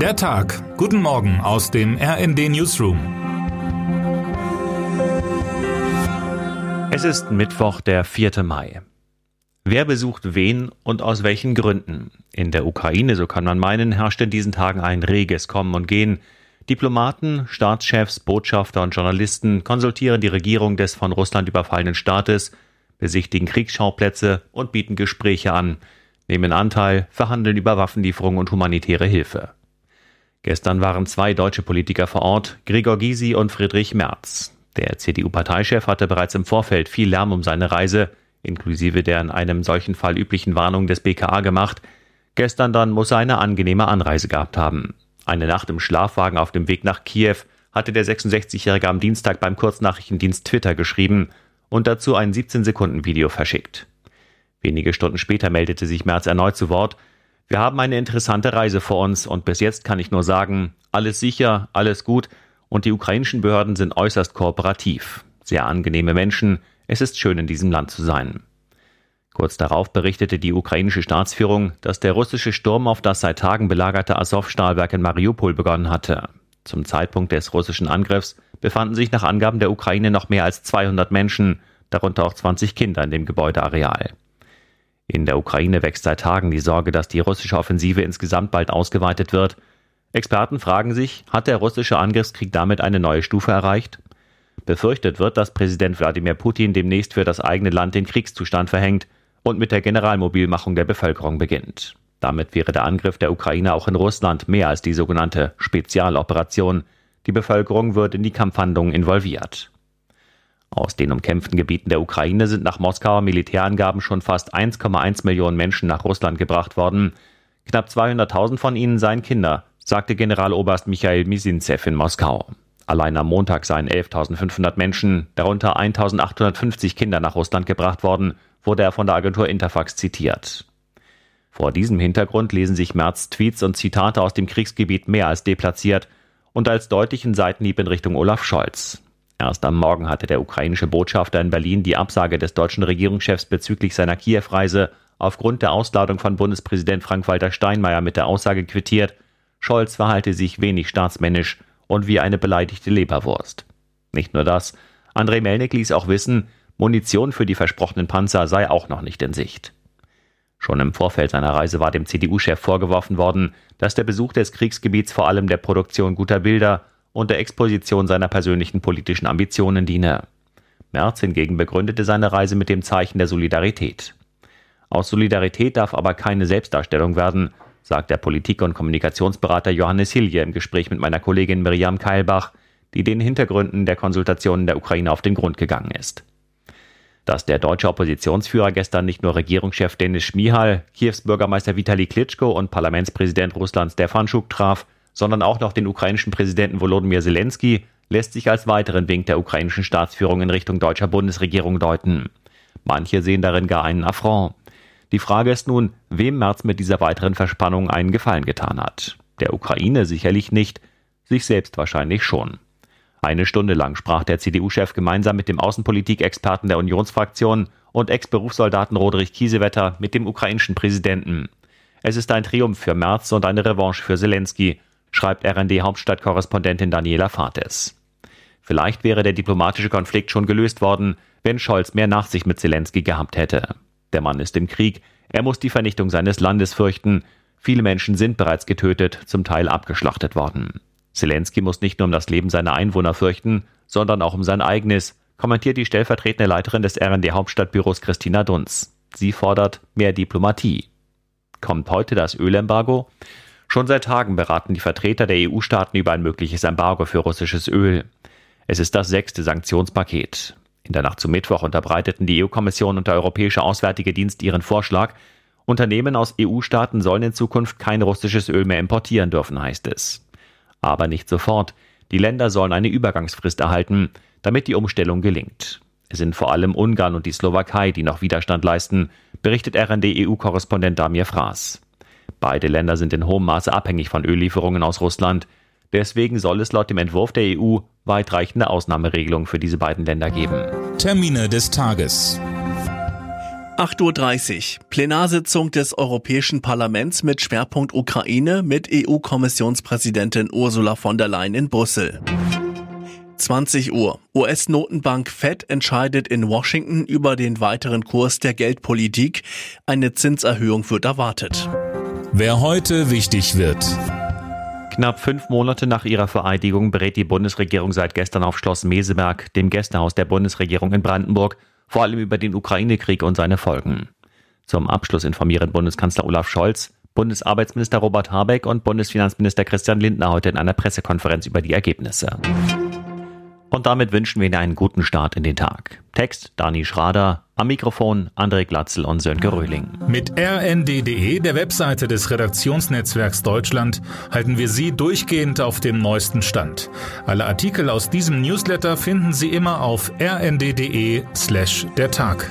Der Tag. Guten Morgen aus dem RND Newsroom. Es ist Mittwoch, der 4. Mai. Wer besucht wen und aus welchen Gründen? In der Ukraine, so kann man meinen, herrscht in diesen Tagen ein reges Kommen und Gehen. Diplomaten, Staatschefs, Botschafter und Journalisten konsultieren die Regierung des von Russland überfallenen Staates, besichtigen Kriegsschauplätze und bieten Gespräche an, nehmen Anteil, verhandeln über Waffenlieferungen und humanitäre Hilfe. Gestern waren zwei deutsche Politiker vor Ort, Gregor Gysi und Friedrich Merz. Der CDU-Parteichef hatte bereits im Vorfeld viel Lärm um seine Reise, inklusive der in einem solchen Fall üblichen Warnung des BKA gemacht. Gestern dann muss er eine angenehme Anreise gehabt haben. Eine Nacht im Schlafwagen auf dem Weg nach Kiew hatte der 66-Jährige am Dienstag beim Kurznachrichtendienst Twitter geschrieben und dazu ein 17-Sekunden-Video verschickt. Wenige Stunden später meldete sich Merz erneut zu Wort wir haben eine interessante Reise vor uns und bis jetzt kann ich nur sagen, alles sicher, alles gut und die ukrainischen Behörden sind äußerst kooperativ. Sehr angenehme Menschen, es ist schön in diesem Land zu sein. Kurz darauf berichtete die ukrainische Staatsführung, dass der russische Sturm auf das seit Tagen belagerte Azov-Stahlwerk in Mariupol begonnen hatte. Zum Zeitpunkt des russischen Angriffs befanden sich nach Angaben der Ukraine noch mehr als 200 Menschen, darunter auch 20 Kinder in dem Gebäudeareal. In der Ukraine wächst seit Tagen die Sorge, dass die russische Offensive insgesamt bald ausgeweitet wird. Experten fragen sich, hat der russische Angriffskrieg damit eine neue Stufe erreicht? Befürchtet wird, dass Präsident Wladimir Putin demnächst für das eigene Land den Kriegszustand verhängt und mit der Generalmobilmachung der Bevölkerung beginnt. Damit wäre der Angriff der Ukraine auch in Russland mehr als die sogenannte Spezialoperation. Die Bevölkerung wird in die Kampfhandlungen involviert. Aus den umkämpften Gebieten der Ukraine sind nach Moskauer Militärangaben schon fast 1,1 Millionen Menschen nach Russland gebracht worden. Knapp 200.000 von ihnen seien Kinder, sagte Generaloberst Michael Misintsev in Moskau. Allein am Montag seien 11.500 Menschen, darunter 1.850 Kinder nach Russland gebracht worden, wurde er von der Agentur Interfax zitiert. Vor diesem Hintergrund lesen sich Merz Tweets und Zitate aus dem Kriegsgebiet mehr als deplatziert und als deutlichen Seitenhieb in Richtung Olaf Scholz. Erst am Morgen hatte der ukrainische Botschafter in Berlin die Absage des deutschen Regierungschefs bezüglich seiner Kiew-Reise aufgrund der Ausladung von Bundespräsident Frank-Walter Steinmeier mit der Aussage quittiert, Scholz verhalte sich wenig staatsmännisch und wie eine beleidigte Leberwurst. Nicht nur das, Andrei Melnik ließ auch wissen, Munition für die versprochenen Panzer sei auch noch nicht in Sicht. Schon im Vorfeld seiner Reise war dem CDU-Chef vorgeworfen worden, dass der Besuch des Kriegsgebiets vor allem der Produktion guter Bilder und der Exposition seiner persönlichen politischen Ambitionen diene. Merz hingegen begründete seine Reise mit dem Zeichen der Solidarität. Aus Solidarität darf aber keine Selbstdarstellung werden, sagt der Politik- und Kommunikationsberater Johannes Hilje im Gespräch mit meiner Kollegin Miriam Keilbach, die den Hintergründen der Konsultationen der Ukraine auf den Grund gegangen ist. Dass der deutsche Oppositionsführer gestern nicht nur Regierungschef Denis Schmihal, Kiews Bürgermeister Vitali Klitschko und Parlamentspräsident Russlands Stefanschuk traf, sondern auch noch den ukrainischen Präsidenten Volodymyr Zelensky, lässt sich als weiteren Wink der ukrainischen Staatsführung in Richtung deutscher Bundesregierung deuten. Manche sehen darin gar einen Affront. Die Frage ist nun, wem Merz mit dieser weiteren Verspannung einen Gefallen getan hat. Der Ukraine sicherlich nicht, sich selbst wahrscheinlich schon. Eine Stunde lang sprach der CDU-Chef gemeinsam mit dem Außenpolitikexperten der Unionsfraktion und Ex-Berufssoldaten Roderich Kiesewetter mit dem ukrainischen Präsidenten. Es ist ein Triumph für Merz und eine Revanche für Zelensky, schreibt RND-Hauptstadtkorrespondentin Daniela Fates. Vielleicht wäre der diplomatische Konflikt schon gelöst worden, wenn Scholz mehr Nachsicht mit Zelensky gehabt hätte. Der Mann ist im Krieg, er muss die Vernichtung seines Landes fürchten. Viele Menschen sind bereits getötet, zum Teil abgeschlachtet worden. Zelensky muss nicht nur um das Leben seiner Einwohner fürchten, sondern auch um sein eigenes, kommentiert die stellvertretende Leiterin des RND Hauptstadtbüros Christina Dunz. Sie fordert mehr Diplomatie. Kommt heute das Ölembargo? Schon seit Tagen beraten die Vertreter der EU-Staaten über ein mögliches Embargo für russisches Öl. Es ist das sechste Sanktionspaket. In der Nacht zum Mittwoch unterbreiteten die EU-Kommission und der Europäische Auswärtige Dienst ihren Vorschlag. Unternehmen aus EU-Staaten sollen in Zukunft kein russisches Öl mehr importieren dürfen, heißt es. Aber nicht sofort. Die Länder sollen eine Übergangsfrist erhalten, damit die Umstellung gelingt. Es sind vor allem Ungarn und die Slowakei, die noch Widerstand leisten, berichtet RND-EU-Korrespondent Damir Fraß. Beide Länder sind in hohem Maße abhängig von Öllieferungen aus Russland. Deswegen soll es laut dem Entwurf der EU weitreichende Ausnahmeregelungen für diese beiden Länder geben. Termine des Tages. 8.30 Uhr. Plenarsitzung des Europäischen Parlaments mit Schwerpunkt Ukraine mit EU-Kommissionspräsidentin Ursula von der Leyen in Brüssel. 20 Uhr. US-Notenbank Fed entscheidet in Washington über den weiteren Kurs der Geldpolitik. Eine Zinserhöhung wird erwartet. Wer heute wichtig wird. Knapp fünf Monate nach ihrer Vereidigung berät die Bundesregierung seit gestern auf Schloss Meseberg, dem Gästehaus der Bundesregierung in Brandenburg, vor allem über den Ukraine-Krieg und seine Folgen. Zum Abschluss informieren Bundeskanzler Olaf Scholz, Bundesarbeitsminister Robert Habeck und Bundesfinanzminister Christian Lindner heute in einer Pressekonferenz über die Ergebnisse. Und damit wünschen wir Ihnen einen guten Start in den Tag. Text Dani Schrader, am Mikrofon André Glatzel und Sönke Röhling. Mit rnd.de, der Webseite des Redaktionsnetzwerks Deutschland, halten wir Sie durchgehend auf dem neuesten Stand. Alle Artikel aus diesem Newsletter finden Sie immer auf rnd.de slash der Tag.